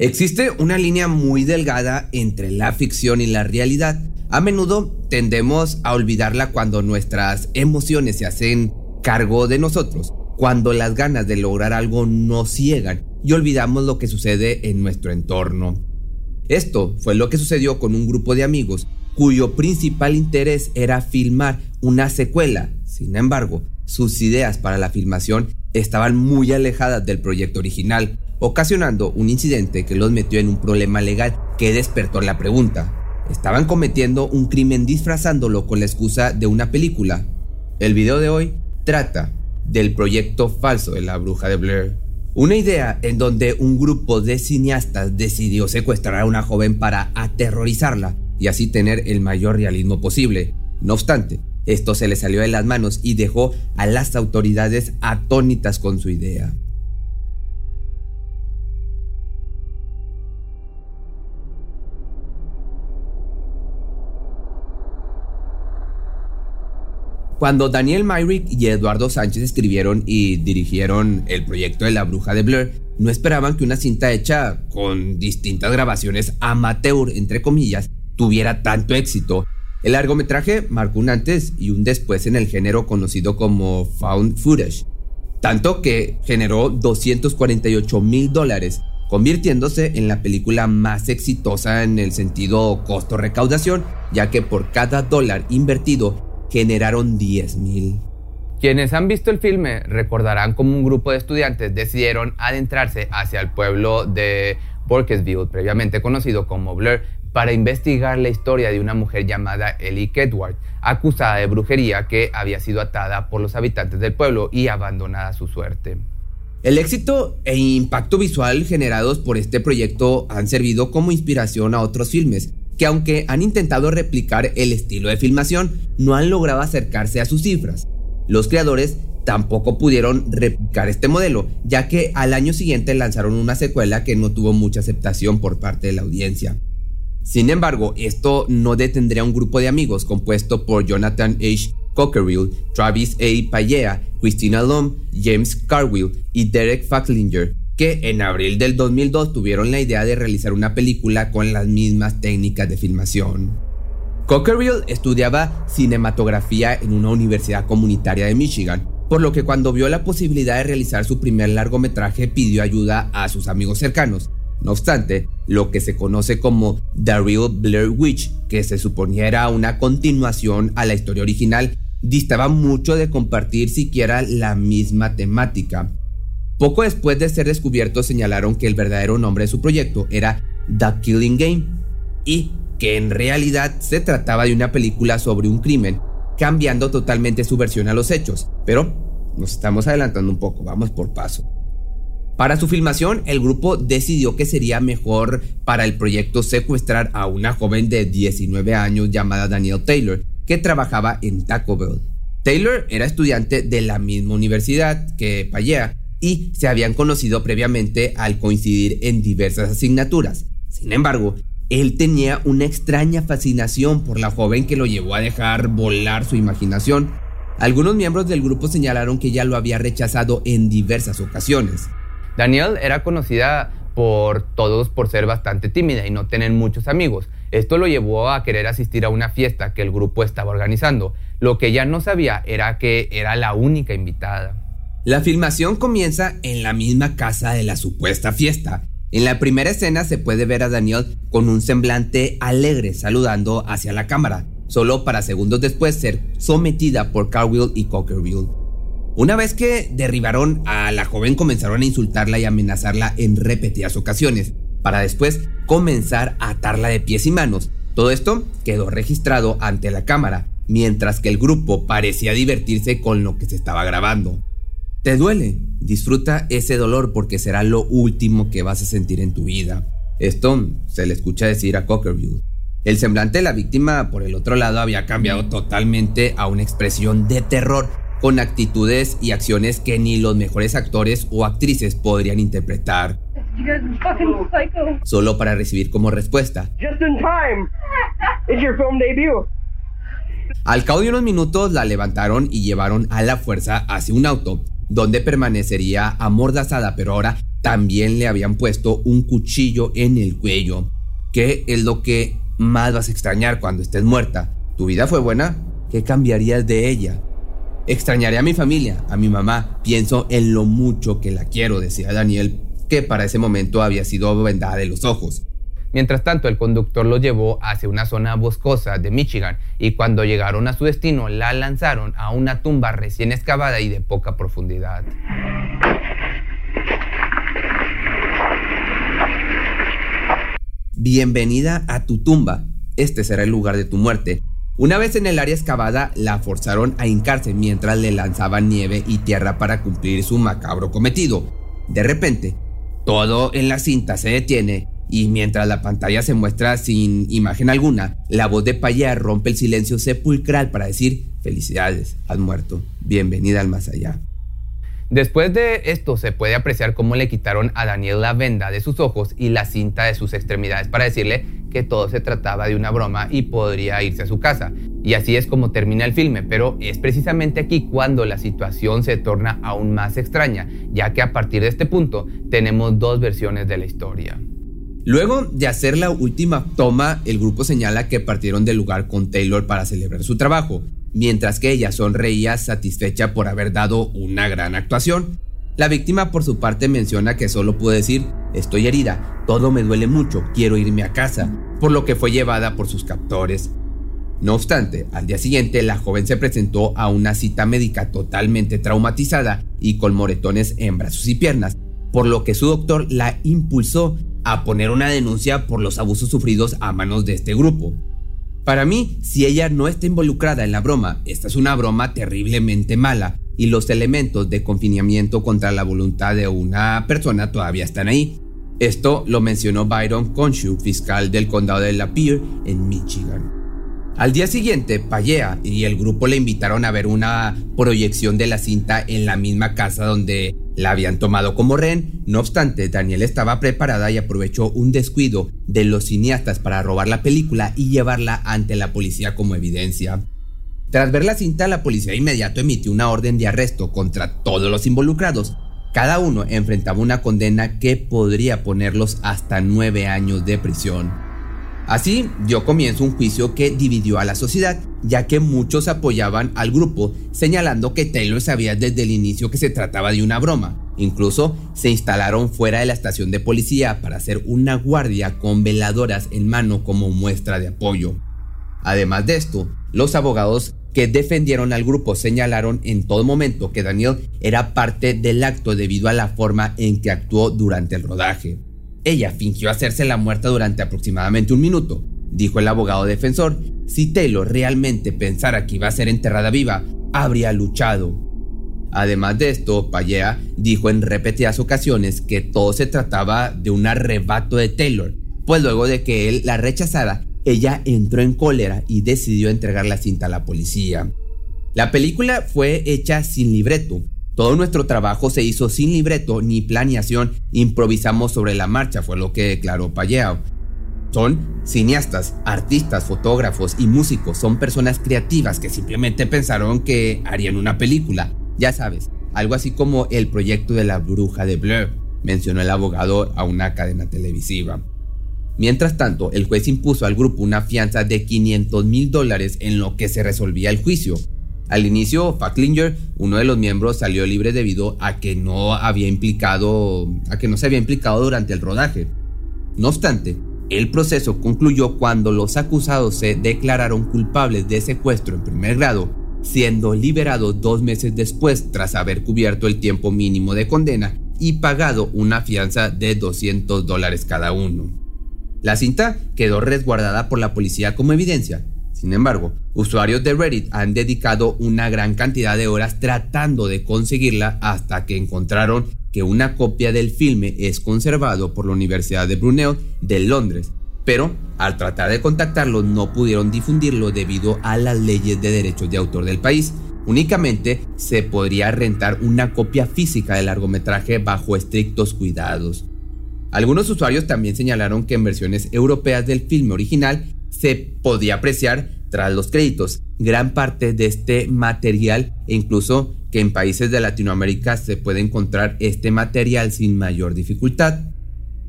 Existe una línea muy delgada entre la ficción y la realidad. A menudo tendemos a olvidarla cuando nuestras emociones se hacen cargo de nosotros, cuando las ganas de lograr algo nos ciegan y olvidamos lo que sucede en nuestro entorno. Esto fue lo que sucedió con un grupo de amigos cuyo principal interés era filmar una secuela. Sin embargo, sus ideas para la filmación estaban muy alejadas del proyecto original, ocasionando un incidente que los metió en un problema legal que despertó la pregunta. ¿Estaban cometiendo un crimen disfrazándolo con la excusa de una película? El video de hoy trata del proyecto falso de la bruja de Blair. Una idea en donde un grupo de cineastas decidió secuestrar a una joven para aterrorizarla y así tener el mayor realismo posible. No obstante, esto se le salió de las manos y dejó a las autoridades atónitas con su idea. Cuando Daniel Myrick y Eduardo Sánchez escribieron y dirigieron el proyecto de la bruja de Blair, no esperaban que una cinta hecha con distintas grabaciones amateur, entre comillas, tuviera tanto éxito. El largometraje marcó un antes y un después en el género conocido como found footage, tanto que generó 248 mil dólares, convirtiéndose en la película más exitosa en el sentido costo-recaudación, ya que por cada dólar invertido generaron 10.000. Quienes han visto el filme recordarán cómo un grupo de estudiantes decidieron adentrarse hacia el pueblo de Burkesville, previamente conocido como Blair, para investigar la historia de una mujer llamada Ellie Kedward, acusada de brujería que había sido atada por los habitantes del pueblo y abandonada a su suerte. El éxito e impacto visual generados por este proyecto han servido como inspiración a otros filmes, que aunque han intentado replicar el estilo de filmación, no han logrado acercarse a sus cifras. Los creadores tampoco pudieron replicar este modelo, ya que al año siguiente lanzaron una secuela que no tuvo mucha aceptación por parte de la audiencia. Sin embargo, esto no detendría a un grupo de amigos compuesto por Jonathan H. Cockerill, Travis A. Payea, Christina Lom, James Carwill y Derek Facklinger, que en abril del 2002 tuvieron la idea de realizar una película con las mismas técnicas de filmación. Cockerill estudiaba cinematografía en una universidad comunitaria de Michigan, por lo que cuando vio la posibilidad de realizar su primer largometraje pidió ayuda a sus amigos cercanos. No obstante, lo que se conoce como The Real Blair Witch, que se suponía era una continuación a la historia original, distaba mucho de compartir siquiera la misma temática. Poco después de ser descubierto señalaron que el verdadero nombre de su proyecto era The Killing Game y que en realidad se trataba de una película sobre un crimen, cambiando totalmente su versión a los hechos. Pero nos estamos adelantando un poco, vamos por paso. Para su filmación, el grupo decidió que sería mejor para el proyecto secuestrar a una joven de 19 años llamada Danielle Taylor, que trabajaba en Taco Bell. Taylor era estudiante de la misma universidad que Payea y se habían conocido previamente al coincidir en diversas asignaturas. Sin embargo, él tenía una extraña fascinación por la joven que lo llevó a dejar volar su imaginación. Algunos miembros del grupo señalaron que ella lo había rechazado en diversas ocasiones. Daniel era conocida por todos por ser bastante tímida y no tener muchos amigos. Esto lo llevó a querer asistir a una fiesta que el grupo estaba organizando. Lo que ella no sabía era que era la única invitada. La filmación comienza en la misma casa de la supuesta fiesta. En la primera escena se puede ver a Daniel con un semblante alegre saludando hacia la cámara, solo para segundos después ser sometida por Carwill y Cockerville. Una vez que derribaron a la joven comenzaron a insultarla y amenazarla en repetidas ocasiones, para después comenzar a atarla de pies y manos. Todo esto quedó registrado ante la cámara, mientras que el grupo parecía divertirse con lo que se estaba grabando. ¿Te duele? Disfruta ese dolor porque será lo último que vas a sentir en tu vida. Esto se le escucha decir a Cockerville. El semblante de la víctima, por el otro lado, había cambiado totalmente a una expresión de terror, con actitudes y acciones que ni los mejores actores o actrices podrían interpretar. Solo para recibir como respuesta. Al cabo de unos minutos la levantaron y llevaron a la fuerza hacia un auto, donde permanecería amordazada, pero ahora también le habían puesto un cuchillo en el cuello. ¿Qué es lo que más vas a extrañar cuando estés muerta? ¿Tu vida fue buena? ¿Qué cambiarías de ella? Extrañaré a mi familia, a mi mamá. Pienso en lo mucho que la quiero, decía Daniel, que para ese momento había sido vendada de los ojos. Mientras tanto, el conductor lo llevó hacia una zona boscosa de Michigan y cuando llegaron a su destino la lanzaron a una tumba recién excavada y de poca profundidad. Bienvenida a tu tumba. Este será el lugar de tu muerte. Una vez en el área excavada, la forzaron a hincarse mientras le lanzaban nieve y tierra para cumplir su macabro cometido. De repente, todo en la cinta se detiene y mientras la pantalla se muestra sin imagen alguna, la voz de Payá rompe el silencio sepulcral para decir, felicidades, has muerto, bienvenida al más allá. Después de esto se puede apreciar cómo le quitaron a Daniel la venda de sus ojos y la cinta de sus extremidades para decirle que todo se trataba de una broma y podría irse a su casa. Y así es como termina el filme, pero es precisamente aquí cuando la situación se torna aún más extraña, ya que a partir de este punto tenemos dos versiones de la historia. Luego de hacer la última toma, el grupo señala que partieron del lugar con Taylor para celebrar su trabajo, mientras que ella sonreía satisfecha por haber dado una gran actuación. La víctima por su parte menciona que solo pudo decir, estoy herida, todo me duele mucho, quiero irme a casa, por lo que fue llevada por sus captores. No obstante, al día siguiente la joven se presentó a una cita médica totalmente traumatizada y con moretones en brazos y piernas, por lo que su doctor la impulsó a poner una denuncia por los abusos sufridos a manos de este grupo. Para mí, si ella no está involucrada en la broma, esta es una broma terriblemente mala y los elementos de confinamiento contra la voluntad de una persona todavía están ahí. Esto lo mencionó Byron Conshu, fiscal del condado de Lapeer en Michigan. Al día siguiente, Payea y el grupo le invitaron a ver una proyección de la cinta en la misma casa donde la habían tomado como rehén. No obstante, Daniel estaba preparada y aprovechó un descuido de los cineastas para robar la película y llevarla ante la policía como evidencia. Tras ver la cinta, la policía inmediato emitió una orden de arresto contra todos los involucrados. Cada uno enfrentaba una condena que podría ponerlos hasta nueve años de prisión. Así dio comienzo un juicio que dividió a la sociedad, ya que muchos apoyaban al grupo, señalando que Taylor sabía desde el inicio que se trataba de una broma. Incluso se instalaron fuera de la estación de policía para hacer una guardia con veladoras en mano como muestra de apoyo. Además de esto, los abogados que defendieron al grupo señalaron en todo momento que Daniel era parte del acto debido a la forma en que actuó durante el rodaje. Ella fingió hacerse la muerta durante aproximadamente un minuto, dijo el abogado defensor. Si Taylor realmente pensara que iba a ser enterrada viva, habría luchado. Además de esto, Payea dijo en repetidas ocasiones que todo se trataba de un arrebato de Taylor, pues luego de que él la rechazara, ella entró en cólera y decidió entregar la cinta a la policía. La película fue hecha sin libreto, Todo nuestro trabajo se hizo sin libreto ni planeación, improvisamos sobre la marcha, fue lo que declaró Payao. Son cineastas, artistas, fotógrafos y músicos, son personas creativas que simplemente pensaron que harían una película. Ya sabes, algo así como el proyecto de la bruja de Blur, mencionó el abogado a una cadena televisiva. Mientras tanto, el juez impuso al grupo una fianza de 500 mil dólares en lo que se resolvía el juicio. Al inicio, Facklinger, uno de los miembros, salió libre debido a que no había implicado, a que no se había implicado durante el rodaje. No obstante, el proceso concluyó cuando los acusados se declararon culpables de secuestro en primer grado, siendo liberados dos meses después tras haber cubierto el tiempo mínimo de condena y pagado una fianza de 200 dólares cada uno. La cinta quedó resguardada por la policía como evidencia, sin embargo, usuarios de Reddit han dedicado una gran cantidad de horas tratando de conseguirla hasta que encontraron que una copia del filme es conservado por la Universidad de Brunel de Londres, pero al tratar de contactarlo no pudieron difundirlo debido a las leyes de derechos de autor del país. Únicamente se podría rentar una copia física del largometraje bajo estrictos cuidados. Algunos usuarios también señalaron que en versiones europeas del filme original se podía apreciar tras los créditos gran parte de este material e incluso que en países de Latinoamérica se puede encontrar este material sin mayor dificultad.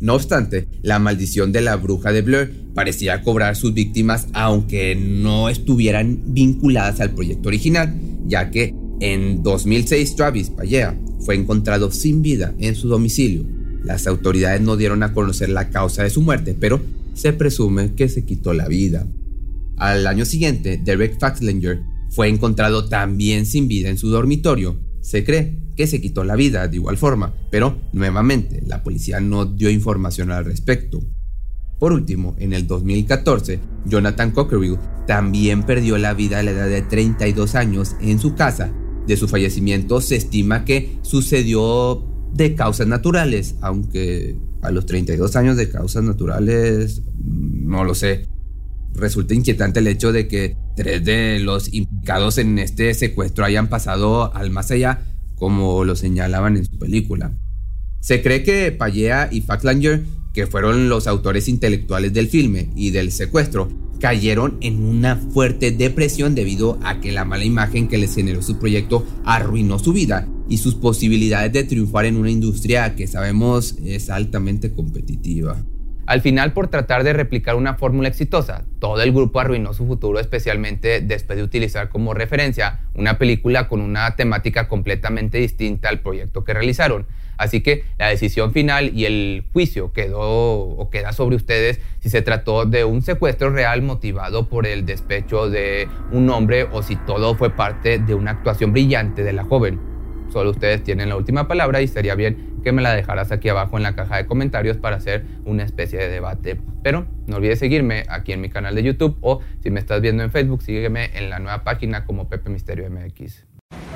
No obstante, la maldición de la bruja de Blur parecía cobrar sus víctimas aunque no estuvieran vinculadas al proyecto original, ya que en 2006 Travis Payea fue encontrado sin vida en su domicilio. Las autoridades no dieron a conocer la causa de su muerte, pero se presume que se quitó la vida. Al año siguiente, Derek Faxlinger fue encontrado también sin vida en su dormitorio. Se cree que se quitó la vida de igual forma, pero nuevamente la policía no dio información al respecto. Por último, en el 2014, Jonathan Cockerill también perdió la vida a la edad de 32 años en su casa. De su fallecimiento se estima que sucedió de causas naturales, aunque a los 32 años de causas naturales, mm, no lo sé. Resulta inquietante el hecho de que tres de los implicados en este secuestro hayan pasado al más allá, como lo señalaban en su película. Se cree que Pallea y Facklanger, que fueron los autores intelectuales del filme y del secuestro, cayeron en una fuerte depresión debido a que la mala imagen que les generó su proyecto arruinó su vida y sus posibilidades de triunfar en una industria que sabemos es altamente competitiva. Al final, por tratar de replicar una fórmula exitosa, todo el grupo arruinó su futuro, especialmente después de utilizar como referencia una película con una temática completamente distinta al proyecto que realizaron. Así que la decisión final y el juicio quedó o queda sobre ustedes si se trató de un secuestro real motivado por el despecho de un hombre o si todo fue parte de una actuación brillante de la joven. Solo ustedes tienen la última palabra y sería bien que me la dejaras aquí abajo en la caja de comentarios para hacer una especie de debate. Pero no olvides seguirme aquí en mi canal de YouTube o si me estás viendo en Facebook, sígueme en la nueva página como Pepe Misterio MX.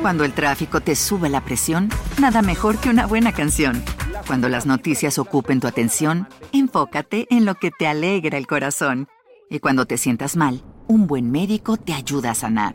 Cuando el tráfico te sube la presión, nada mejor que una buena canción. Cuando las noticias ocupen tu atención, enfócate en lo que te alegra el corazón. Y cuando te sientas mal, un buen médico te ayuda a sanar.